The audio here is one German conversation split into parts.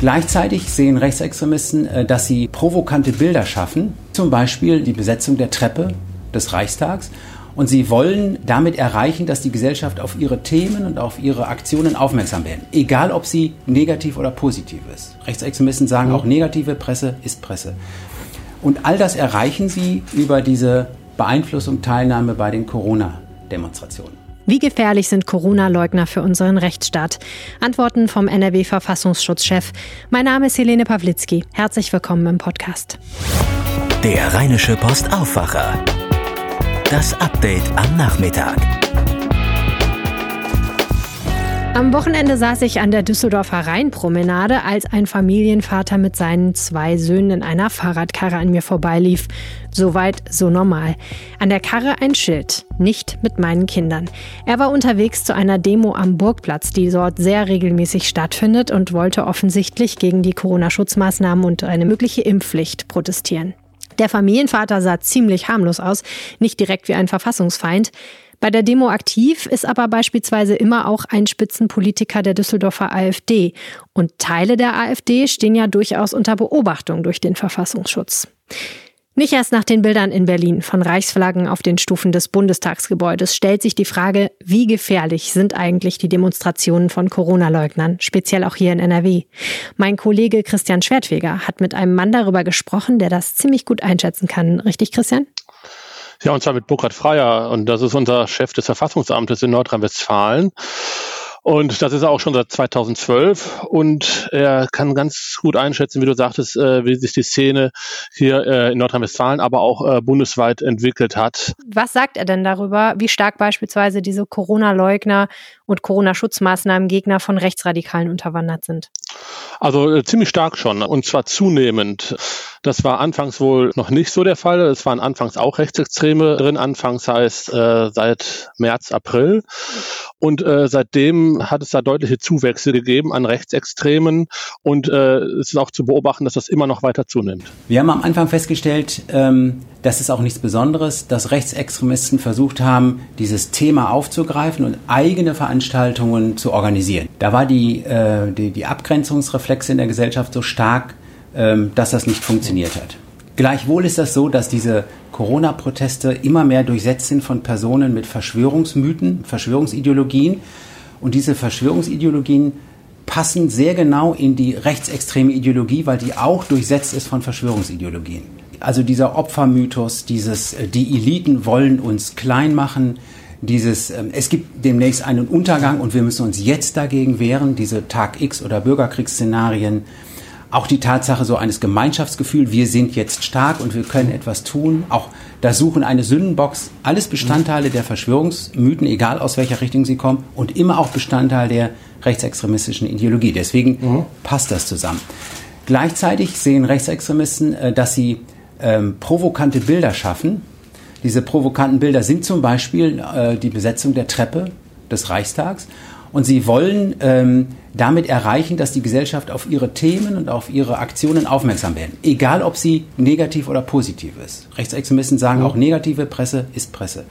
Gleichzeitig sehen Rechtsextremisten, äh, dass sie provokante Bilder schaffen, zum Beispiel die Besetzung der Treppe des Reichstags. Und sie wollen damit erreichen, dass die Gesellschaft auf ihre Themen und auf ihre Aktionen aufmerksam werden. Egal, ob sie negativ oder positiv ist. Rechtsextremisten sagen auch, negative Presse ist Presse. Und all das erreichen sie über diese Beeinflussung, Teilnahme bei den Corona-Demonstrationen. Wie gefährlich sind Corona-Leugner für unseren Rechtsstaat? Antworten vom NRW-Verfassungsschutzchef. Mein Name ist Helene Pawlitzki. Herzlich willkommen im Podcast. Der Rheinische Post Aufwacher. Das Update am Nachmittag. Am Wochenende saß ich an der Düsseldorfer Rheinpromenade, als ein Familienvater mit seinen zwei Söhnen in einer Fahrradkarre an mir vorbeilief. Soweit, so normal. An der Karre ein Schild. Nicht mit meinen Kindern. Er war unterwegs zu einer Demo am Burgplatz, die dort sehr regelmäßig stattfindet und wollte offensichtlich gegen die Corona-Schutzmaßnahmen und eine mögliche Impfpflicht protestieren. Der Familienvater sah ziemlich harmlos aus, nicht direkt wie ein Verfassungsfeind. Bei der Demo aktiv ist aber beispielsweise immer auch ein Spitzenpolitiker der Düsseldorfer AfD. Und Teile der AfD stehen ja durchaus unter Beobachtung durch den Verfassungsschutz. Nicht erst nach den Bildern in Berlin von Reichsflaggen auf den Stufen des Bundestagsgebäudes stellt sich die Frage, wie gefährlich sind eigentlich die Demonstrationen von Corona-Leugnern, speziell auch hier in NRW. Mein Kollege Christian Schwertfeger hat mit einem Mann darüber gesprochen, der das ziemlich gut einschätzen kann. Richtig, Christian? Ja, und zwar mit Burkhard Freier. Und das ist unser Chef des Verfassungsamtes in Nordrhein-Westfalen. Und das ist er auch schon seit 2012 und er kann ganz gut einschätzen, wie du sagtest, äh, wie sich die Szene hier äh, in Nordrhein-Westfalen, aber auch äh, bundesweit entwickelt hat. Was sagt er denn darüber, wie stark beispielsweise diese Corona-Leugner und Corona-Schutzmaßnahmen-Gegner von Rechtsradikalen unterwandert sind? Also äh, ziemlich stark schon und zwar zunehmend. Das war anfangs wohl noch nicht so der Fall. Es waren anfangs auch Rechtsextreme drin. Anfangs heißt äh, seit März, April. Und äh, seitdem hat es da deutliche Zuwächse gegeben an Rechtsextremen. Und äh, es ist auch zu beobachten, dass das immer noch weiter zunimmt. Wir haben am Anfang festgestellt, ähm, das ist auch nichts Besonderes, dass Rechtsextremisten versucht haben, dieses Thema aufzugreifen und eigene Veranstaltungen zu organisieren. Da war die, äh, die, die Abgrenzungsreflexe in der Gesellschaft so stark, dass das nicht funktioniert hat. Gleichwohl ist das so, dass diese Corona-Proteste immer mehr durchsetzt sind von Personen mit Verschwörungsmythen, Verschwörungsideologien. Und diese Verschwörungsideologien passen sehr genau in die rechtsextreme Ideologie, weil die auch durchsetzt ist von Verschwörungsideologien. Also dieser Opfermythos, dieses, äh, die Eliten wollen uns klein machen, dieses, ähm, es gibt demnächst einen Untergang und wir müssen uns jetzt dagegen wehren, diese Tag X oder Bürgerkriegsszenarien, auch die Tatsache so eines Gemeinschaftsgefühls, wir sind jetzt stark und wir können etwas tun, auch das Suchen eine Sündenbox, alles Bestandteile der Verschwörungsmythen, egal aus welcher Richtung sie kommen und immer auch Bestandteil der rechtsextremistischen Ideologie. Deswegen mhm. passt das zusammen. Gleichzeitig sehen Rechtsextremisten, äh, dass sie ähm, provokante Bilder schaffen. Diese provokanten Bilder sind zum Beispiel äh, die Besetzung der Treppe des Reichstags. Und sie wollen ähm, damit erreichen, dass die Gesellschaft auf ihre Themen und auf ihre Aktionen aufmerksam werden. Egal, ob sie negativ oder positiv ist. Rechtsextremisten sagen mhm. auch, negative Presse ist Presse.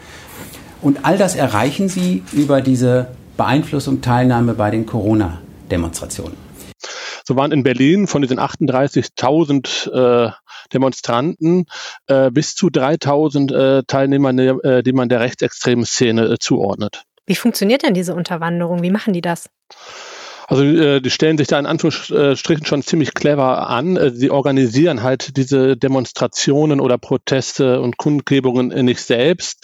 Und all das erreichen sie über diese Beeinflussung, Teilnahme bei den Corona-Demonstrationen. So waren in Berlin von diesen 38.000 äh, Demonstranten äh, bis zu 3.000 äh, Teilnehmer, äh, die man der rechtsextremen Szene äh, zuordnet. Wie funktioniert denn diese Unterwanderung? Wie machen die das? Also äh, die stellen sich da in Anführungsstrichen schon ziemlich clever an. Äh, sie organisieren halt diese Demonstrationen oder Proteste und Kundgebungen nicht selbst,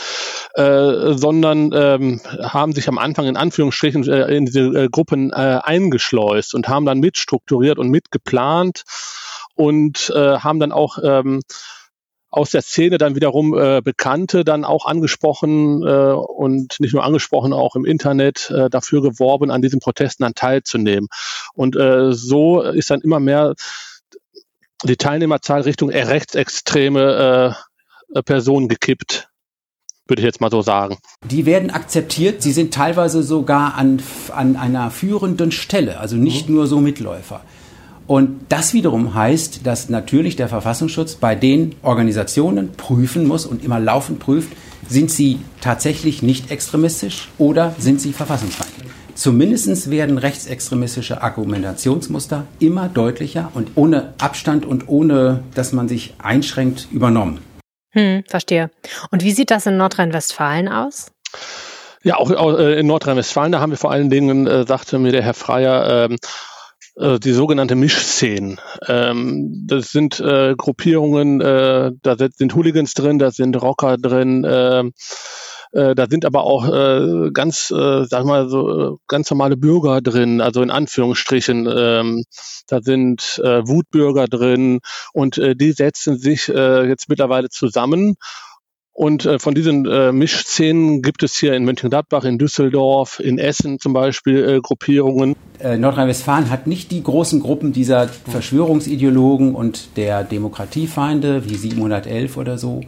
äh, sondern ähm, haben sich am Anfang in Anführungsstrichen äh, in diese äh, Gruppen eingeschleust und haben dann mitstrukturiert und mitgeplant und äh, haben dann auch ähm, aus der Szene dann wiederum äh, Bekannte dann auch angesprochen äh, und nicht nur angesprochen, auch im Internet äh, dafür geworben, an diesen Protesten dann teilzunehmen. Und äh, so ist dann immer mehr die Teilnehmerzahl Richtung rechtsextreme äh, Personen gekippt würde ich jetzt mal so sagen. Die werden akzeptiert, sie sind teilweise sogar an, an einer führenden Stelle, also nicht mhm. nur so Mitläufer. Und das wiederum heißt, dass natürlich der Verfassungsschutz bei den Organisationen prüfen muss und immer laufend prüft, sind sie tatsächlich nicht extremistisch oder sind sie verfassungsfeindlich. Zumindest werden rechtsextremistische Argumentationsmuster immer deutlicher und ohne Abstand und ohne, dass man sich einschränkt, übernommen. Hm, verstehe. Und wie sieht das in Nordrhein-Westfalen aus? Ja, auch äh, in Nordrhein-Westfalen, da haben wir vor allen Dingen, äh, sagte mir der Herr Freier, ähm, äh, die sogenannte Mischszenen. Ähm, das sind äh, Gruppierungen, äh, da sind Hooligans drin, da sind Rocker drin, äh, äh, da sind aber auch äh, ganz, äh, sag mal so, ganz normale Bürger drin, also in Anführungsstrichen. Ähm, da sind Wutbürger drin und die setzen sich jetzt mittlerweile zusammen und äh, von diesen äh, Mischszenen gibt es hier in Mönchengladbach, in Düsseldorf, in Essen zum Beispiel äh, Gruppierungen. Äh, Nordrhein-Westfalen hat nicht die großen Gruppen dieser Verschwörungsideologen und der Demokratiefeinde wie 711 oder so.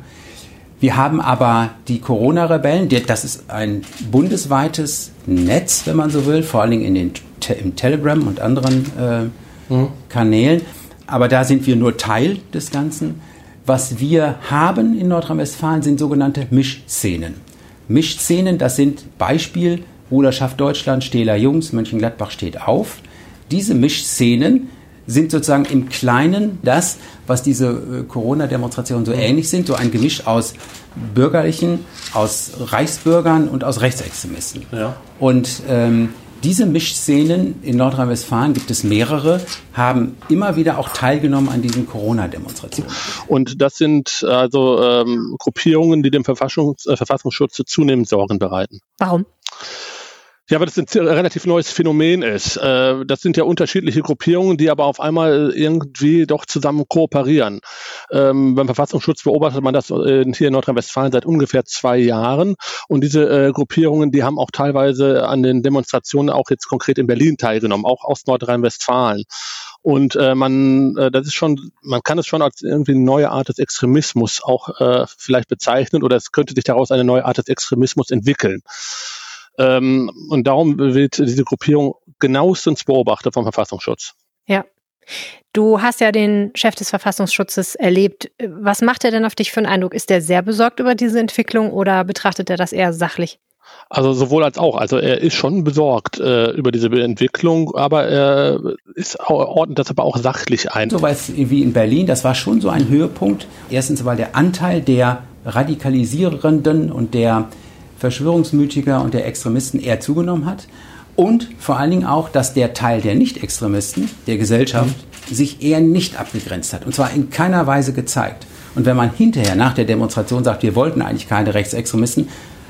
Wir haben aber die Corona-Rebellen, das ist ein bundesweites Netz, wenn man so will, vor allen Dingen in den, im Telegram und anderen äh, mhm. Kanälen. Aber da sind wir nur Teil des Ganzen. Was wir haben in Nordrhein-Westfalen sind sogenannte Mischszenen. Mischszenen, das sind Beispiel Bruderschaft Deutschland, Stähler Jungs, Mönchengladbach steht auf. Diese Mischszenen sind sozusagen im Kleinen das, was diese äh, Corona-Demonstrationen so ähnlich sind, so ein Gemisch aus Bürgerlichen, aus Reichsbürgern und aus Rechtsextremisten. Ja. Und ähm, diese Mischszenen in Nordrhein-Westfalen gibt es mehrere, haben immer wieder auch teilgenommen an diesen Corona-Demonstrationen. Und das sind also ähm, Gruppierungen, die dem Verfassungs äh, Verfassungsschutz zunehmend Sorgen bereiten. Warum? Ja, weil das ein relativ neues Phänomen ist. Äh, das sind ja unterschiedliche Gruppierungen, die aber auf einmal irgendwie doch zusammen kooperieren. Ähm, beim Verfassungsschutz beobachtet man das äh, hier in Nordrhein-Westfalen seit ungefähr zwei Jahren. Und diese äh, Gruppierungen, die haben auch teilweise an den Demonstrationen auch jetzt konkret in Berlin teilgenommen, auch aus Nordrhein-Westfalen. Und äh, man, äh, das ist schon, man kann es schon als irgendwie eine neue Art des Extremismus auch äh, vielleicht bezeichnen oder es könnte sich daraus eine neue Art des Extremismus entwickeln. Ähm, und darum wird diese Gruppierung genauestens beobachtet vom Verfassungsschutz. Ja. Du hast ja den Chef des Verfassungsschutzes erlebt. Was macht er denn auf dich für einen Eindruck? Ist er sehr besorgt über diese Entwicklung oder betrachtet er das eher sachlich? Also sowohl als auch. Also er ist schon besorgt äh, über diese Entwicklung, aber er ist ordnet das aber auch sachlich ein. So was wie in Berlin, das war schon so ein Höhepunkt. Erstens, weil der Anteil der Radikalisierenden und der Verschwörungsmütiger und der Extremisten eher zugenommen hat. Und vor allen Dingen auch, dass der Teil der Nicht-Extremisten, der Gesellschaft, mhm. sich eher nicht abgegrenzt hat. Und zwar in keiner Weise gezeigt. Und wenn man hinterher nach der Demonstration sagt, wir wollten eigentlich keine Rechtsextremisten,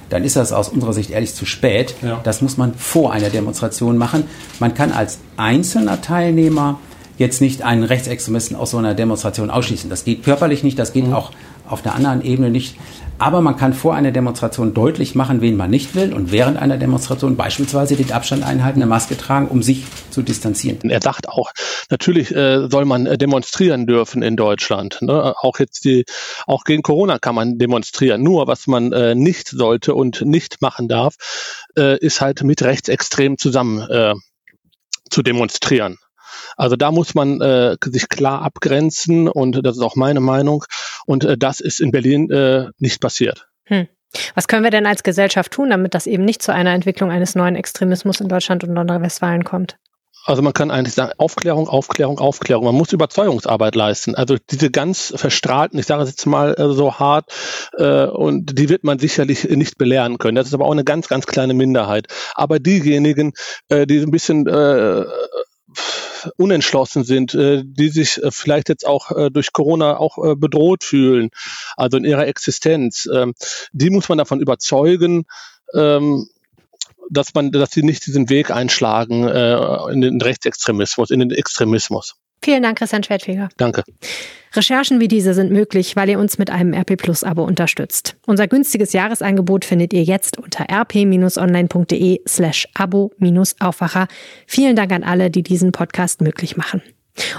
dann ist das aus unserer Sicht ehrlich zu spät. Ja. Das muss man vor einer Demonstration machen. Man kann als einzelner Teilnehmer jetzt nicht einen Rechtsextremisten aus so einer Demonstration ausschließen. Das geht körperlich nicht, das geht mhm. auch auf der anderen Ebene nicht. Aber man kann vor einer Demonstration deutlich machen, wen man nicht will und während einer Demonstration beispielsweise den Abstand einhalten, eine Maske tragen, um sich zu distanzieren. Er sagt auch, natürlich äh, soll man äh, demonstrieren dürfen in Deutschland. Ne? Auch jetzt die, auch gegen Corona kann man demonstrieren. Nur was man äh, nicht sollte und nicht machen darf, äh, ist halt mit Rechtsextremen zusammen äh, zu demonstrieren. Also da muss man äh, sich klar abgrenzen und das ist auch meine Meinung. Und äh, das ist in Berlin äh, nicht passiert. Hm. Was können wir denn als Gesellschaft tun, damit das eben nicht zu einer Entwicklung eines neuen Extremismus in Deutschland und Nordrhein-Westfalen kommt? Also man kann eigentlich sagen, Aufklärung, Aufklärung, Aufklärung. Man muss Überzeugungsarbeit leisten. Also diese ganz verstrahlten, ich sage es jetzt mal äh, so hart, äh, und die wird man sicherlich nicht belehren können. Das ist aber auch eine ganz, ganz kleine Minderheit. Aber diejenigen, äh, die ein bisschen äh, unentschlossen sind, äh, die sich äh, vielleicht jetzt auch äh, durch Corona auch äh, bedroht fühlen, also in ihrer Existenz. Ähm, die muss man davon überzeugen, ähm, dass man, dass sie nicht diesen Weg einschlagen äh, in den Rechtsextremismus, in den Extremismus. Vielen Dank, Christian Schwertfeger. Danke. Recherchen wie diese sind möglich, weil ihr uns mit einem RP Plus Abo unterstützt. Unser günstiges Jahresangebot findet ihr jetzt unter rp-online.de slash abo-aufwacher. Vielen Dank an alle, die diesen Podcast möglich machen.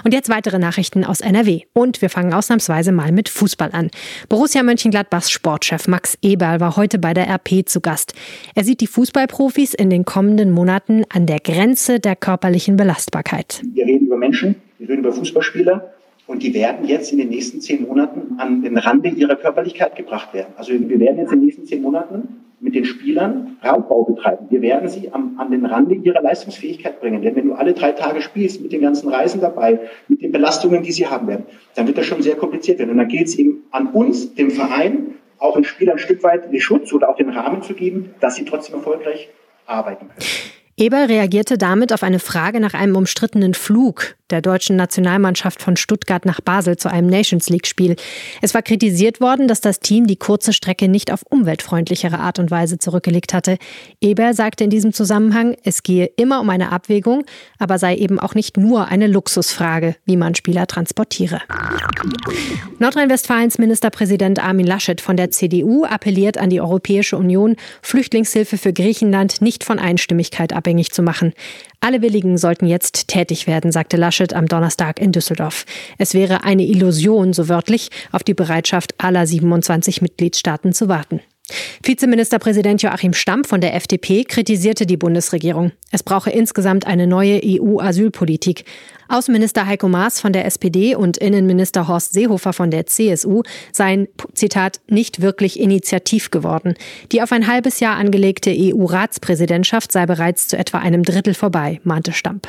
Und jetzt weitere Nachrichten aus NRW. Und wir fangen ausnahmsweise mal mit Fußball an. Borussia Mönchengladbachs Sportchef Max Eberl war heute bei der RP zu Gast. Er sieht die Fußballprofis in den kommenden Monaten an der Grenze der körperlichen Belastbarkeit. Wir reden über Menschen, wir reden über Fußballspieler Und die werden jetzt in den nächsten zehn Monaten an den Rande ihrer Körperlichkeit gebracht werden. Also wir werden jetzt in den nächsten zehn Monaten mit den Spielern Raubbau betreiben. Wir werden sie am, an den Rande ihrer Leistungsfähigkeit bringen. Denn wenn du alle drei Tage spielst, mit den ganzen Reisen dabei, mit den Belastungen, die sie haben werden, dann wird das schon sehr kompliziert werden. Und dann geht es eben an uns, dem Verein, auch den Spielern ein Stück weit den Schutz oder auch den Rahmen zu geben, dass sie trotzdem erfolgreich arbeiten können. Eberl reagierte damit auf eine Frage nach einem umstrittenen Flug der deutschen Nationalmannschaft von Stuttgart nach Basel zu einem Nations League-Spiel. Es war kritisiert worden, dass das Team die kurze Strecke nicht auf umweltfreundlichere Art und Weise zurückgelegt hatte. Eberl sagte in diesem Zusammenhang, es gehe immer um eine Abwägung, aber sei eben auch nicht nur eine Luxusfrage, wie man Spieler transportiere. Nordrhein-Westfalens Ministerpräsident Armin Laschet von der CDU appelliert an die Europäische Union, Flüchtlingshilfe für Griechenland nicht von Einstimmigkeit abhängig zu machen. Alle Willigen sollten jetzt tätig werden, sagte Laschet am Donnerstag in Düsseldorf. Es wäre eine Illusion, so wörtlich, auf die Bereitschaft aller 27 Mitgliedstaaten zu warten. Vizeministerpräsident Joachim Stamm von der FDP kritisierte die Bundesregierung. Es brauche insgesamt eine neue EU-Asylpolitik. Außenminister Heiko Maas von der SPD und Innenminister Horst Seehofer von der CSU seien, Zitat, nicht wirklich initiativ geworden. Die auf ein halbes Jahr angelegte EU-Ratspräsidentschaft sei bereits zu etwa einem Drittel vorbei, mahnte Stamp.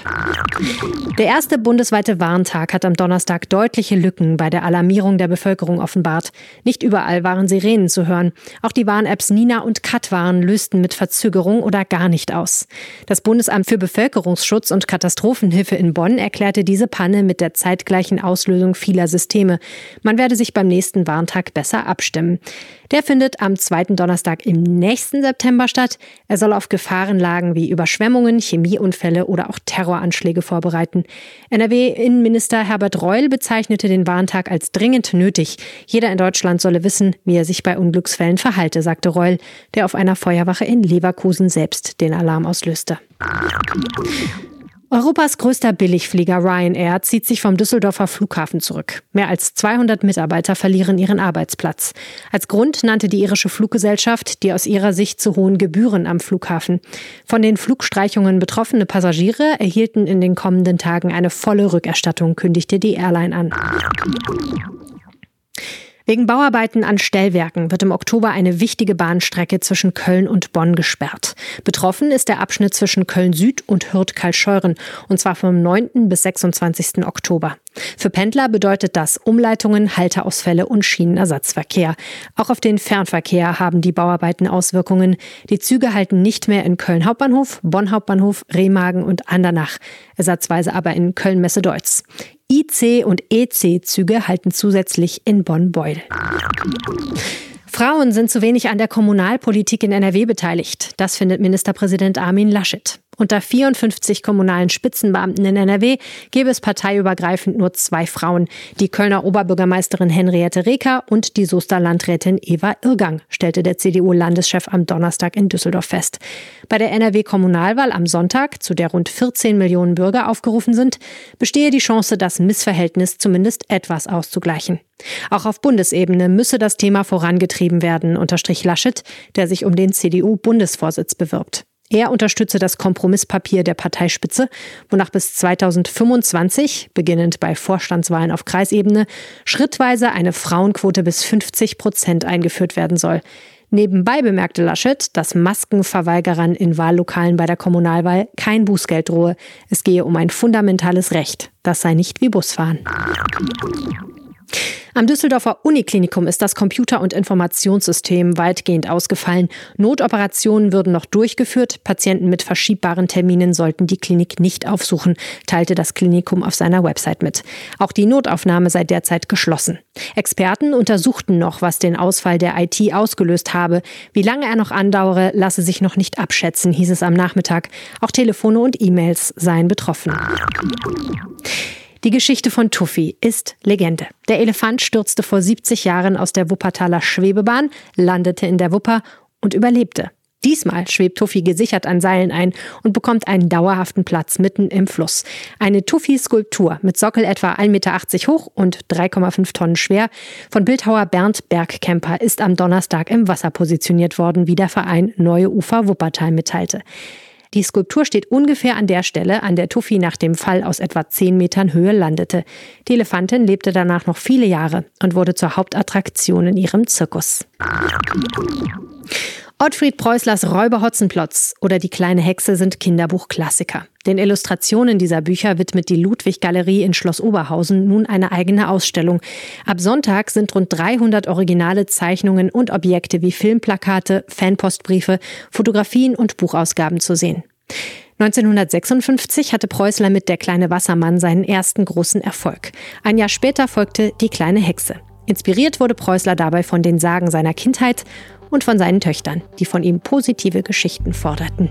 Der erste bundesweite Warntag hat am Donnerstag deutliche Lücken bei der Alarmierung der Bevölkerung offenbart. Nicht überall waren Sirenen zu hören. Auch die Warn-Apps Nina und Katwarn lösten mit Verzögerung oder gar nicht aus. Das Bundesamt für Bevölkerungsschutz und Katastrophenhilfe in Bonn erklärte diese Panne mit der zeitgleichen Auslösung vieler Systeme. Man werde sich beim nächsten Warntag besser abstimmen. Der findet am zweiten Donnerstag im nächsten September statt. Er soll auf Gefahrenlagen wie Überschwemmungen, Chemieunfälle oder auch Terroranschläge vorbereiten. NRW-Innenminister Herbert Reul bezeichnete den Warntag als dringend nötig. Jeder in Deutschland solle wissen, wie er sich bei Unglücksfällen verhalte, sagte Reul, der auf einer Feuerwache in Leverkusen selbst den Alarm auslöste. Europas größter Billigflieger Ryanair zieht sich vom Düsseldorfer Flughafen zurück. Mehr als 200 Mitarbeiter verlieren ihren Arbeitsplatz. Als Grund nannte die irische Fluggesellschaft die aus ihrer Sicht zu hohen Gebühren am Flughafen. Von den Flugstreichungen betroffene Passagiere erhielten in den kommenden Tagen eine volle Rückerstattung, kündigte die Airline an. Wegen Bauarbeiten an Stellwerken wird im Oktober eine wichtige Bahnstrecke zwischen Köln und Bonn gesperrt. Betroffen ist der Abschnitt zwischen Köln Süd und Hürth-Kalscheuren, und zwar vom 9. bis 26. Oktober. Für Pendler bedeutet das Umleitungen, Halteausfälle und Schienenersatzverkehr. Auch auf den Fernverkehr haben die Bauarbeiten Auswirkungen. Die Züge halten nicht mehr in Köln Hauptbahnhof, Bonn Hauptbahnhof, Remagen und Andernach, ersatzweise aber in Köln-Messe-Deutz. IC- und EC-Züge halten zusätzlich in Bonn-Beuel. Frauen sind zu wenig an der Kommunalpolitik in NRW beteiligt. Das findet Ministerpräsident Armin Laschet. Unter 54 kommunalen Spitzenbeamten in NRW gäbe es parteiübergreifend nur zwei Frauen. Die Kölner Oberbürgermeisterin Henriette Reker und die Soester Landrätin Eva Irgang, stellte der CDU-Landeschef am Donnerstag in Düsseldorf fest. Bei der NRW-Kommunalwahl am Sonntag, zu der rund 14 Millionen Bürger aufgerufen sind, bestehe die Chance, das Missverhältnis zumindest etwas auszugleichen. Auch auf Bundesebene müsse das Thema vorangetrieben werden, unterstrich Laschet, der sich um den CDU-Bundesvorsitz bewirbt. Er unterstütze das Kompromisspapier der Parteispitze, wonach bis 2025, beginnend bei Vorstandswahlen auf Kreisebene, schrittweise eine Frauenquote bis 50 Prozent eingeführt werden soll. Nebenbei bemerkte Laschet, dass Maskenverweigerern in Wahllokalen bei der Kommunalwahl kein Bußgeld drohe. Es gehe um ein fundamentales Recht. Das sei nicht wie Busfahren. Am Düsseldorfer Uniklinikum ist das Computer- und Informationssystem weitgehend ausgefallen. Notoperationen würden noch durchgeführt. Patienten mit verschiebbaren Terminen sollten die Klinik nicht aufsuchen, teilte das Klinikum auf seiner Website mit. Auch die Notaufnahme sei derzeit geschlossen. Experten untersuchten noch, was den Ausfall der IT ausgelöst habe. Wie lange er noch andauere, lasse sich noch nicht abschätzen, hieß es am Nachmittag. Auch Telefone und E-Mails seien betroffen. Die Geschichte von Tuffy ist Legende. Der Elefant stürzte vor 70 Jahren aus der Wuppertaler Schwebebahn, landete in der Wupper und überlebte. Diesmal schwebt Tuffy gesichert an Seilen ein und bekommt einen dauerhaften Platz mitten im Fluss. Eine Tuffy-Skulptur mit Sockel etwa 1,80 Meter hoch und 3,5 Tonnen schwer von Bildhauer Bernd Bergkemper ist am Donnerstag im Wasser positioniert worden, wie der Verein Neue Ufer Wuppertal mitteilte. Die Skulptur steht ungefähr an der Stelle, an der Tuffy nach dem Fall aus etwa 10 Metern Höhe landete. Die Elefantin lebte danach noch viele Jahre und wurde zur Hauptattraktion in ihrem Zirkus. Ottfried Preußlers Räuber Hotzenplotz oder Die kleine Hexe sind Kinderbuchklassiker. Den Illustrationen dieser Bücher widmet die Ludwig-Galerie in Schloss Oberhausen nun eine eigene Ausstellung. Ab Sonntag sind rund 300 originale Zeichnungen und Objekte wie Filmplakate, Fanpostbriefe, Fotografien und Buchausgaben zu sehen. 1956 hatte Preußler mit Der kleine Wassermann seinen ersten großen Erfolg. Ein Jahr später folgte Die kleine Hexe. Inspiriert wurde Preußler dabei von den Sagen seiner Kindheit und von seinen Töchtern, die von ihm positive Geschichten forderten.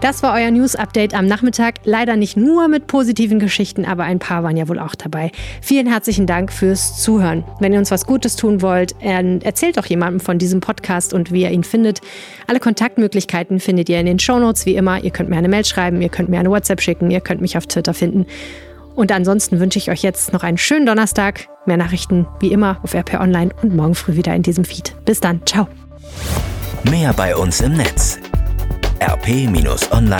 Das war euer News-Update am Nachmittag. Leider nicht nur mit positiven Geschichten, aber ein paar waren ja wohl auch dabei. Vielen herzlichen Dank fürs Zuhören. Wenn ihr uns was Gutes tun wollt, erzählt doch jemandem von diesem Podcast und wie ihr ihn findet. Alle Kontaktmöglichkeiten findet ihr in den Shownotes wie immer. Ihr könnt mir eine Mail schreiben, ihr könnt mir eine WhatsApp schicken, ihr könnt mich auf Twitter finden. Und ansonsten wünsche ich euch jetzt noch einen schönen Donnerstag. Mehr Nachrichten wie immer auf RP Online und morgen früh wieder in diesem Feed. Bis dann. Ciao. Mehr bei uns im Netz rp-online.de